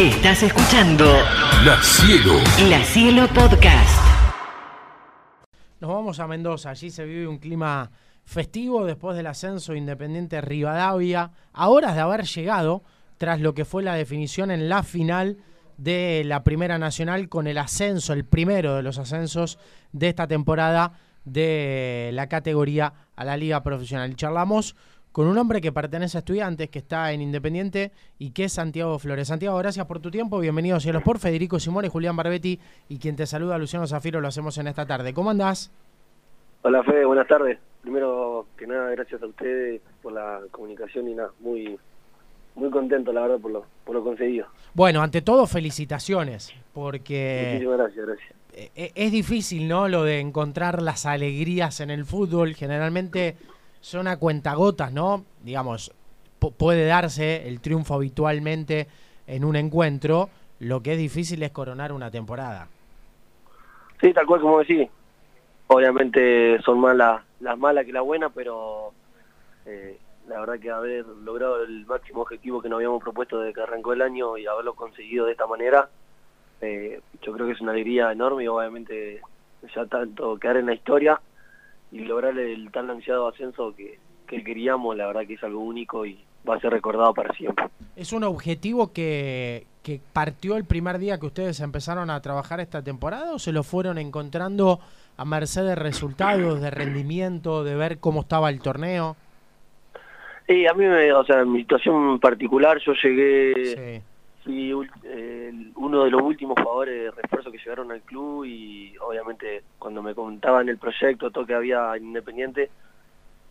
Estás escuchando La Cielo. La Cielo Podcast. Nos vamos a Mendoza, allí se vive un clima festivo después del ascenso Independiente Rivadavia, a horas de haber llegado tras lo que fue la definición en la final de la Primera Nacional con el ascenso, el primero de los ascensos de esta temporada de la categoría a la Liga Profesional. Charlamos con un hombre que pertenece a estudiantes, que está en Independiente y que es Santiago Flores. Santiago, gracias por tu tiempo. Bienvenido a Cielos por Federico Simón y Julián Barbetti. Y quien te saluda, Luciano Zafiro, lo hacemos en esta tarde. ¿Cómo andás? Hola Fede, buenas tardes. Primero que nada, gracias a ustedes por la comunicación y nada, muy muy contento la verdad por lo, por lo conseguido. Bueno, ante todo, felicitaciones, porque Muchísimas gracias, gracias. e- e- es difícil, ¿no? Lo de encontrar las alegrías en el fútbol. Generalmente son a cuentagotas, ¿no? Digamos, pu- puede darse el triunfo habitualmente en un encuentro. Lo que es difícil es coronar una temporada. Sí, tal cual como decís. Obviamente son más las malas que las buenas, pero eh, la verdad que haber logrado el máximo objetivo que nos habíamos propuesto desde que arrancó el año y haberlo conseguido de esta manera, eh, yo creo que es una alegría enorme y obviamente ya tanto quedar en la historia y lograr el tan ansiado ascenso que, que queríamos, la verdad que es algo único y va a ser recordado para siempre. ¿Es un objetivo que, que partió el primer día que ustedes empezaron a trabajar esta temporada o se lo fueron encontrando a merced de resultados, de rendimiento, de ver cómo estaba el torneo? Y a mí, me, o sea, en mi situación particular, yo llegué, Sí. Uno de los últimos jugadores de refuerzo que llegaron al club y obviamente cuando me comentaban el proyecto, todo que había en Independiente,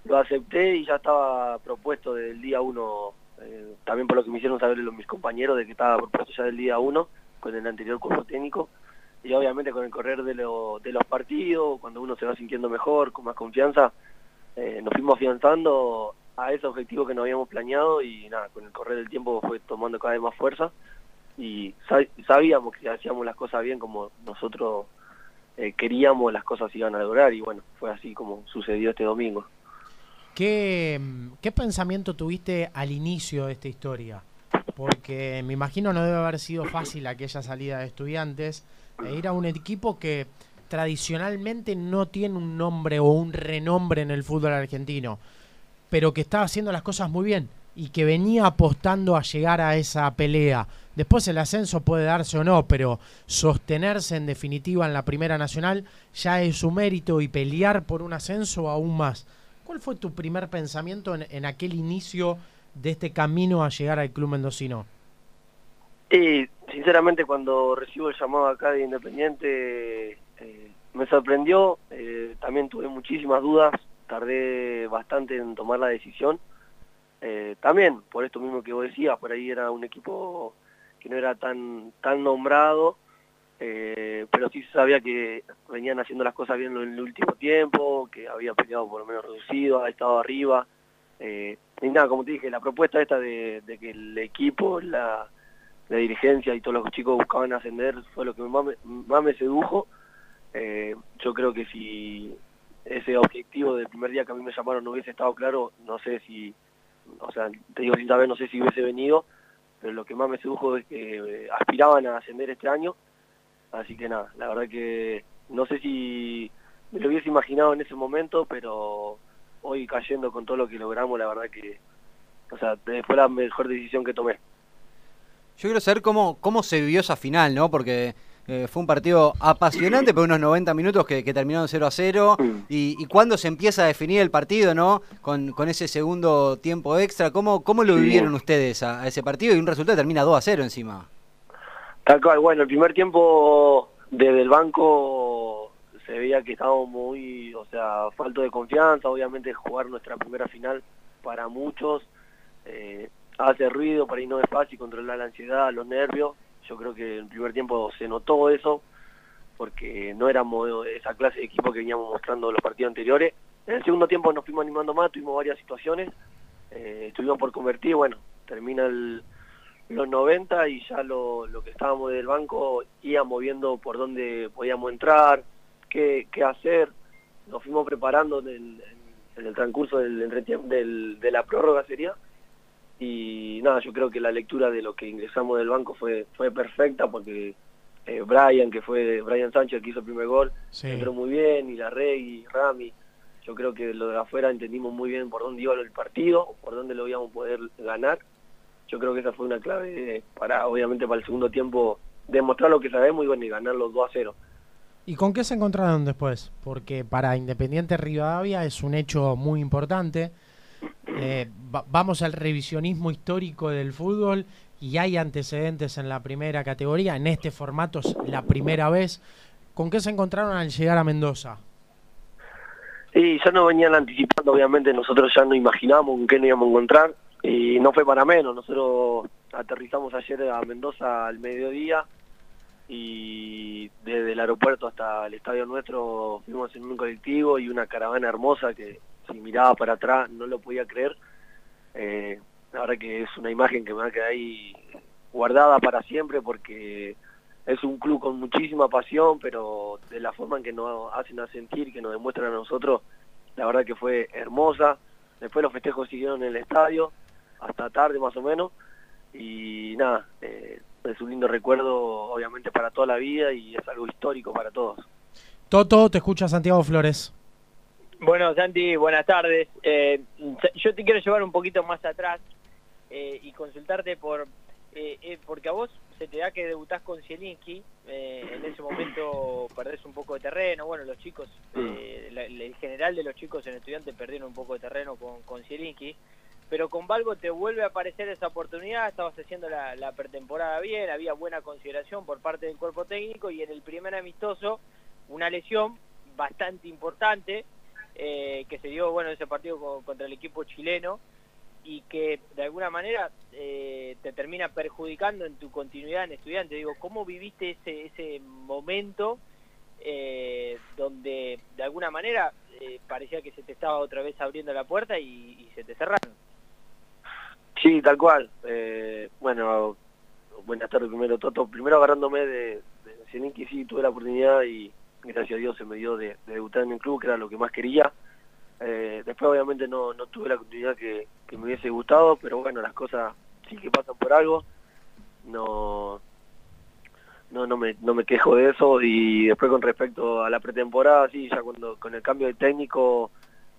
lo acepté y ya estaba propuesto desde el día uno, eh, también por lo que me hicieron saber los, mis compañeros de que estaba propuesto ya del día uno con el anterior cuerpo técnico y obviamente con el correr de, lo- de los partidos, cuando uno se va sintiendo mejor, con más confianza, eh, nos fuimos afianzando a ese objetivo que nos habíamos planeado y nada, con el correr del tiempo fue tomando cada vez más fuerza y sa- sabíamos que hacíamos las cosas bien como nosotros eh, queríamos, las cosas iban a lograr y bueno, fue así como sucedió este domingo. ¿Qué, mm, ¿Qué pensamiento tuviste al inicio de esta historia? Porque me imagino no debe haber sido fácil aquella salida de estudiantes e ir a un equipo que tradicionalmente no tiene un nombre o un renombre en el fútbol argentino, pero que estaba haciendo las cosas muy bien y que venía apostando a llegar a esa pelea. Después el ascenso puede darse o no, pero sostenerse en definitiva en la Primera Nacional ya es su mérito y pelear por un ascenso aún más. ¿Cuál fue tu primer pensamiento en, aquel inicio de este camino a llegar al club mendocino? Y sinceramente cuando recibo el llamado acá de Independiente eh, me sorprendió, eh, también tuve muchísimas dudas, tardé bastante en tomar la decisión. Eh, también, por esto mismo que vos decías, por ahí era un equipo que no era tan, tan nombrado, eh, pero sí sabía que venían haciendo las cosas bien en el último tiempo, que había peleado por lo menos reducido, ha estado arriba. Eh, y nada, como te dije, la propuesta esta de, de que el equipo, la, la dirigencia y todos los chicos buscaban ascender fue lo que más me, sedujo. Eh, yo creo que si ese objetivo del primer día que a mí me llamaron no hubiese estado claro, no sé si, o sea, te digo sin saber, no sé si hubiese venido, pero lo que más me sedujo es que eh, aspiraban a ascender este año, así que nada, la verdad que no sé si me lo hubiese imaginado en ese momento, pero hoy cayendo con todo lo que logramos, la verdad que, o sea, fue la mejor decisión que tomé. Yo quiero saber cómo, cómo se vivió esa final, ¿no? Porque eh, fue un partido apasionante por unos 90 minutos que, que terminaron 0 a 0. Y, y cuándo se empieza a definir el partido, ¿no? Con, con ese segundo tiempo extra. ¿Cómo, cómo lo Sí. vivieron ustedes a, a ese partido? Y un resultado termina 2 a 0 encima. Tal cual, bueno, el primer tiempo desde el banco se veía que estábamos muy, o sea, falto de confianza, obviamente jugar nuestra primera final para muchos eh, hace ruido, para ahí no es fácil controlar la ansiedad, los nervios, yo creo que en el primer tiempo se notó eso, porque no éramos esa clase de equipo que veníamos mostrando los partidos anteriores. En el segundo tiempo nos fuimos animando más, tuvimos varias situaciones, eh, estuvimos por convertir, bueno, termina los 90 y ya lo, lo que estábamos del banco íbamos viendo por dónde podíamos entrar, qué, qué hacer, nos fuimos preparando en el, transcurso del, del- de la prórroga sería, y nada, yo creo que la lectura de lo que ingresamos del banco fue, fue perfecta porque eh, Brian, que fue Brian Sánchez que hizo el primer gol, entró muy bien, y la Rey, y Rami, yo creo que lo de afuera entendimos muy bien por dónde iba el partido, por dónde lo íbamos a poder ganar. Yo creo que esa fue una clave para, obviamente, para el segundo tiempo demostrar lo que sabemos y bueno, y ganar los 2 a 0. ¿Y con qué se encontraron después? Porque para Independiente Rivadavia es un hecho muy importante. Eh, vamos al revisionismo histórico del fútbol y hay antecedentes en la primera categoría. En este formato es la primera vez. ¿Con qué se encontraron al llegar a Mendoza? Sí, ya nos venían anticipando, obviamente nosotros ya no imaginábamos con qué nos íbamos a encontrar y no fue para menos. Nosotros aterrizamos ayer a Mendoza al mediodía y desde el aeropuerto hasta el estadio nuestro fuimos en un colectivo y una caravana hermosa que si miraba para atrás no lo podía creer. Eh, la verdad que es una imagen que me va a quedar ahí guardada para siempre porque es un club con muchísima pasión, pero de la forma en que nos hacen a sentir, que nos demuestran a nosotros, la verdad que fue hermosa. Después los festejos siguieron en el estadio, hasta tarde más o menos, y nada, eh, es un lindo recuerdo obviamente para toda la vida y es algo histórico para todos. Toto, te escucha Santiago Flores. Bueno, Santi, buenas tardes. Eh, yo te quiero llevar un poquito más atrás eh, y consultarte por, eh, porque a vos se te da que debutás con Zielinski, en ese momento perdés un poco de terreno, bueno, los chicos, el general de los chicos en estudiantes perdieron un poco de terreno con, con pero con Valgo te vuelve a aparecer esa oportunidad, estabas haciendo la, pretemporada bien, había buena consideración por parte del cuerpo técnico y en el primer amistoso una lesión bastante importante eh, que se dio bueno ese partido contra el equipo chileno y que de alguna manera eh, te termina perjudicando en tu continuidad en estudiante. Digo, ¿cómo viviste ese, ese momento eh, donde de alguna manera parecía que se te estaba otra vez abriendo la puerta y se te cerraron? Sí, tal cual. Eh, bueno, buenas tardes primero, Toto. Primero agarrándome de, de sí tuve la oportunidad y gracias a Dios se me dio de, debutar en el club, que era lo que más quería. Eh, después obviamente no, no tuve la oportunidad que, me hubiese gustado, pero bueno, las cosas sí que pasan por algo. No, no, no me, no me quejo de eso y después con respecto a la pretemporada, sí, ya cuando con el cambio de técnico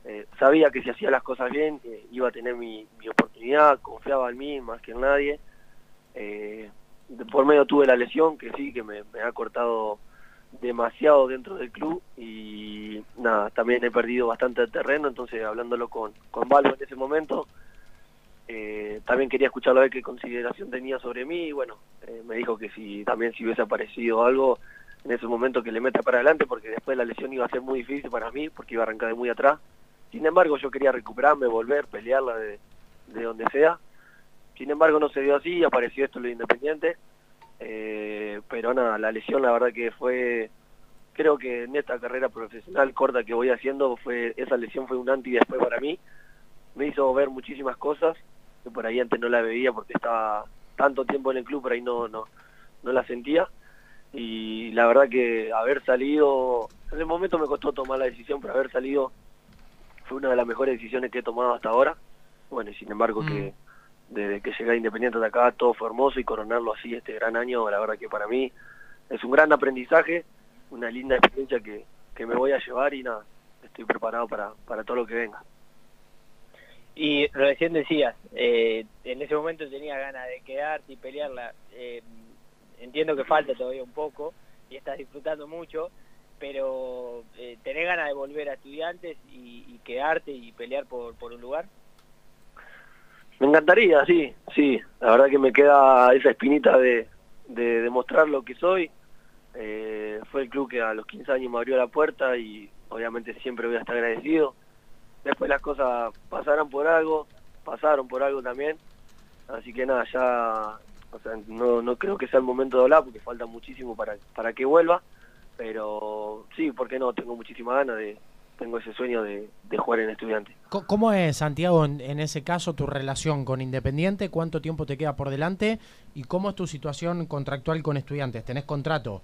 eh, sabía que si hacía las cosas bien eh, iba a tener mi, oportunidad, confiaba en mí más que en nadie. Eh, por medio tuve la lesión que sí, que me, ha cortado demasiado dentro del club y nada, también he perdido bastante terreno, entonces hablándolo con, con en ese momento, también quería escucharlo a ver qué consideración tenía sobre mí y bueno, me dijo que si también si hubiese aparecido algo en ese momento que le meta para adelante porque después la lesión iba a ser muy difícil para mí porque iba a arrancar de muy atrás sin embargo, yo quería recuperarme, volver, pelearla de, donde sea. Sin embargo, no se dio así, apareció esto lo Independiente. Eh, pero nada, la lesión la verdad que fue, creo que en esta carrera profesional corta que voy haciendo, fue esa lesión fue un antes y después para mí. Me hizo ver muchísimas cosas que por ahí antes no la veía porque estaba tanto tiempo en el club, por ahí no, no, no la sentía. Y la verdad que haber salido, en el momento me costó tomar la decisión, pero haber salido fue una de las mejores decisiones que he tomado hasta ahora. Bueno, sin embargo que mm. Desde que llegué Independiente de acá todo fue hermoso y coronarlo así este gran año, la verdad que para mí es un gran aprendizaje, una linda experiencia que, que me voy a llevar y nada, estoy preparado para, para todo lo que venga. Y recién decías, eh, en ese momento tenía ganas de quedarte y pelearla. Eh, entiendo que falta todavía un poco y estás disfrutando mucho, pero eh, ¿tenés ganas de volver a estudiantes y, quedarte y pelear por, por un lugar? Me encantaría, sí, sí. La verdad que me queda esa espinita de, de demostrar lo que soy. Eh, fue el club que a los 15 años me abrió la puerta y obviamente siempre voy a estar agradecido. Después las cosas pasarán por algo, pasaron por algo también. Así que nada, ya no, no creo que sea el momento de hablar porque falta muchísimo para, para que vuelva pero sí, ¿por qué no? Tengo muchísima ganas de, tengo ese sueño de, jugar en estudiante. ¿Cómo es, Santiago, en, ese caso, tu relación con Independiente? ¿Cuánto tiempo te queda por delante? ¿Y cómo es tu situación contractual con estudiantes? ¿Tenés contrato?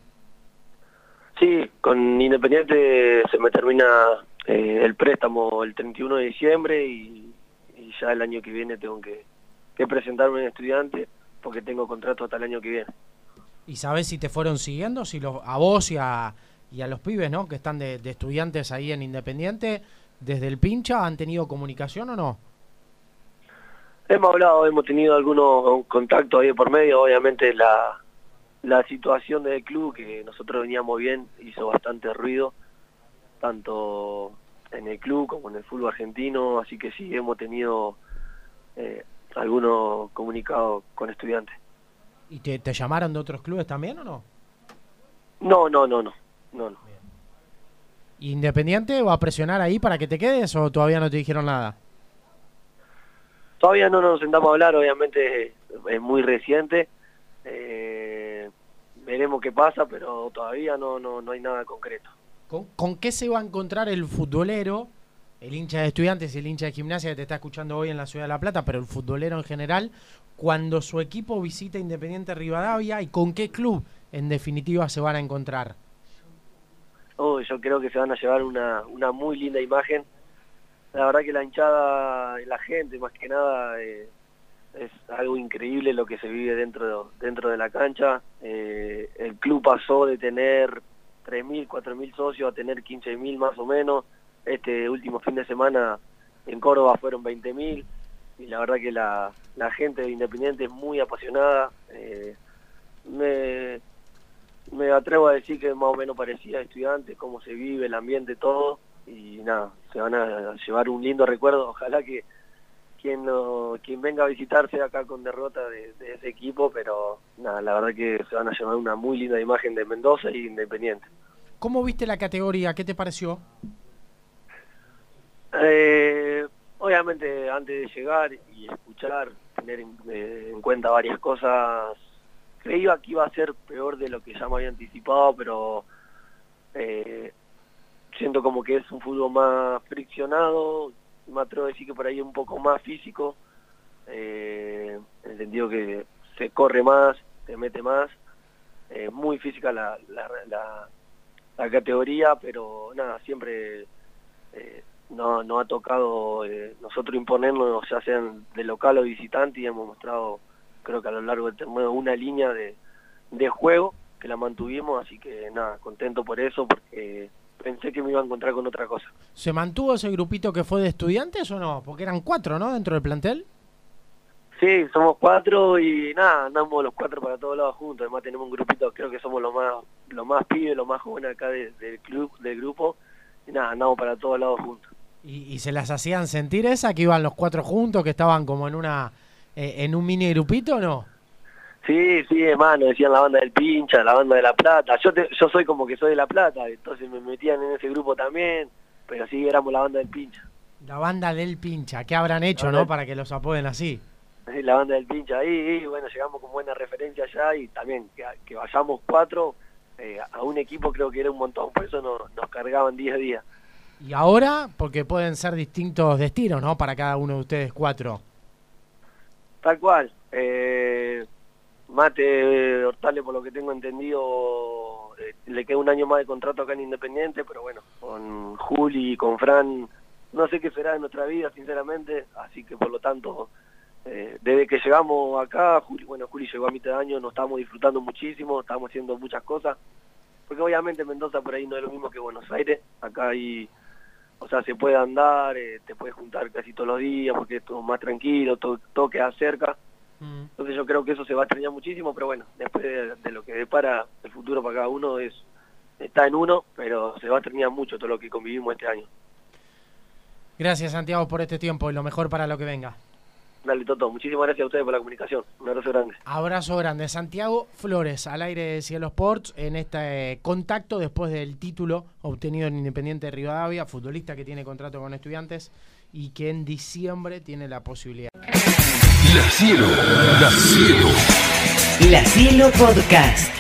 Sí, con Independiente se me termina eh, el préstamo el 31 de diciembre y, ya el año que viene tengo que, que presentarme en estudiante porque tengo contrato hasta el año que viene. ¿Y sabes si te fueron siguiendo? Si los, a vos y a, y a los pibes, ¿no? Que están de, de estudiantes ahí en Independiente, desde el pincha, ¿han tenido comunicación o no? Hemos hablado, hemos tenido algunos contactos ahí por medio, obviamente la, la situación del club, que nosotros veníamos bien, hizo bastante ruido, tanto en el club como en el fútbol argentino, así que sí, hemos tenido eh, algunos comunicados con estudiantes. ¿Y te, te llamaron de otros clubes también o no? No, no, no, no, no, no. ¿Independiente va a presionar ahí para que te quedes o todavía no te dijeron nada? Todavía no nos sentamos a hablar, obviamente es muy reciente. Eh, veremos qué pasa, pero todavía no, no, no hay nada concreto. ¿Con, con qué se va a encontrar el futbolero, el hincha de estudiantes y el hincha de gimnasia que te está escuchando hoy en la Ciudad de La Plata, pero el futbolero en general, cuando su equipo visita Independiente Rivadavia y con qué club en definitiva se van a encontrar? Oh, yo creo que se van a llevar una, una muy linda imagen. La verdad que la hinchada, la gente más que nada, eh, es algo increíble lo que se vive dentro, dentro de la cancha. Eh, el club pasó de tener 3.000, 4.000 socios a tener 15.000 más o menos. Este último fin de semana en Córdoba fueron 20.000 y la verdad que la, la gente de Independiente es muy apasionada. Eh, me, me atrevo a decir que más o menos parecía a estudiantes, cómo se vive, el ambiente, todo. Y nada, se van a llevar un lindo recuerdo. Ojalá que quien no, quien venga a visitarse acá con derrota de, de ese equipo, pero nada, la verdad que se van a llevar una muy linda imagen de Mendoza y Independiente. ¿Cómo viste la categoría? ¿Qué te pareció? Eh, obviamente antes de llegar y escuchar, tener en, eh, en, cuenta varias cosas, creía que iba a ser peor de lo que ya me había anticipado, pero eh, siento como que es un fútbol más friccionado, me atrevo a decir que por ahí es un poco más físico, eh, en que se corre más, se mete más, eh, muy física la, la, categoría, pero nada, siempre eh, no, no ha tocado eh, nosotros imponernos, ya sean de local o visitante, y hemos mostrado, creo que a lo largo del torneo, una línea de, de juego que la mantuvimos, así que nada, contento por eso, porque pensé que me iba a encontrar con otra cosa. ¿Se mantuvo ese grupito que fue de estudiantes o no? Porque eran cuatro, ¿no? Dentro del plantel. Sí, somos cuatro y nada, andamos los cuatro para todos lados juntos. Además tenemos un grupito, creo que somos los más, los más pibes, los más jóvenes acá de, del club, del grupo. Y nada, andamos para todos lados juntos. ¿Y, y se las hacían sentir esa, que iban los cuatro juntos, que estaban como en una, en un mini grupito o no? Sí, sí, hermano, decían la banda del pincha, la banda de La Plata. Yo te, yo soy como que soy de La Plata, entonces me metían en ese grupo también, pero sí éramos la banda del pincha. La banda del pincha, ¿qué habrán hecho, no? Para que los apoden así. La banda del pincha ahí, y bueno, llegamos con buena referencia allá y también que, que vayamos cuatro eh, a un equipo creo que era un montón, por eso nos, nos cargaban día a día. Y ahora, porque pueden ser distintos destinos, ¿no? Para cada uno de ustedes cuatro. Tal cual. Eh, Mate Hortale, por lo que tengo entendido, eh, le queda un año más de contrato acá en Independiente, pero bueno, con Juli y con Fran, no sé qué será de nuestra vida, sinceramente, así que por lo tanto, eh, desde que llegamos acá, Juli, bueno, Juli llegó a mitad de año, nos estamos disfrutando muchísimo, estamos haciendo muchas cosas, porque obviamente Mendoza por ahí no es lo mismo que Buenos Aires, acá hay, o sea, se puede andar, eh, te puedes juntar casi todos los días, porque es todo más tranquilo, todo, todo queda cerca, entonces yo creo que eso se va a extrañar muchísimo, pero bueno, después de, de, lo que depara el futuro para cada uno es está en uno, pero se va a extrañar mucho todo lo que convivimos este año. Gracias Santiago por este tiempo y lo mejor para lo que venga. Dale Toto, muchísimas gracias a ustedes por la comunicación. Un abrazo grande. Abrazo grande. Santiago Flores, al aire de Cielo Sports, en este contacto después del título obtenido en Independiente de Rivadavia, futbolista que tiene contrato con estudiantes y que en diciembre tiene la posibilidad. La Cielo, La Cielo. La Cielo Podcast.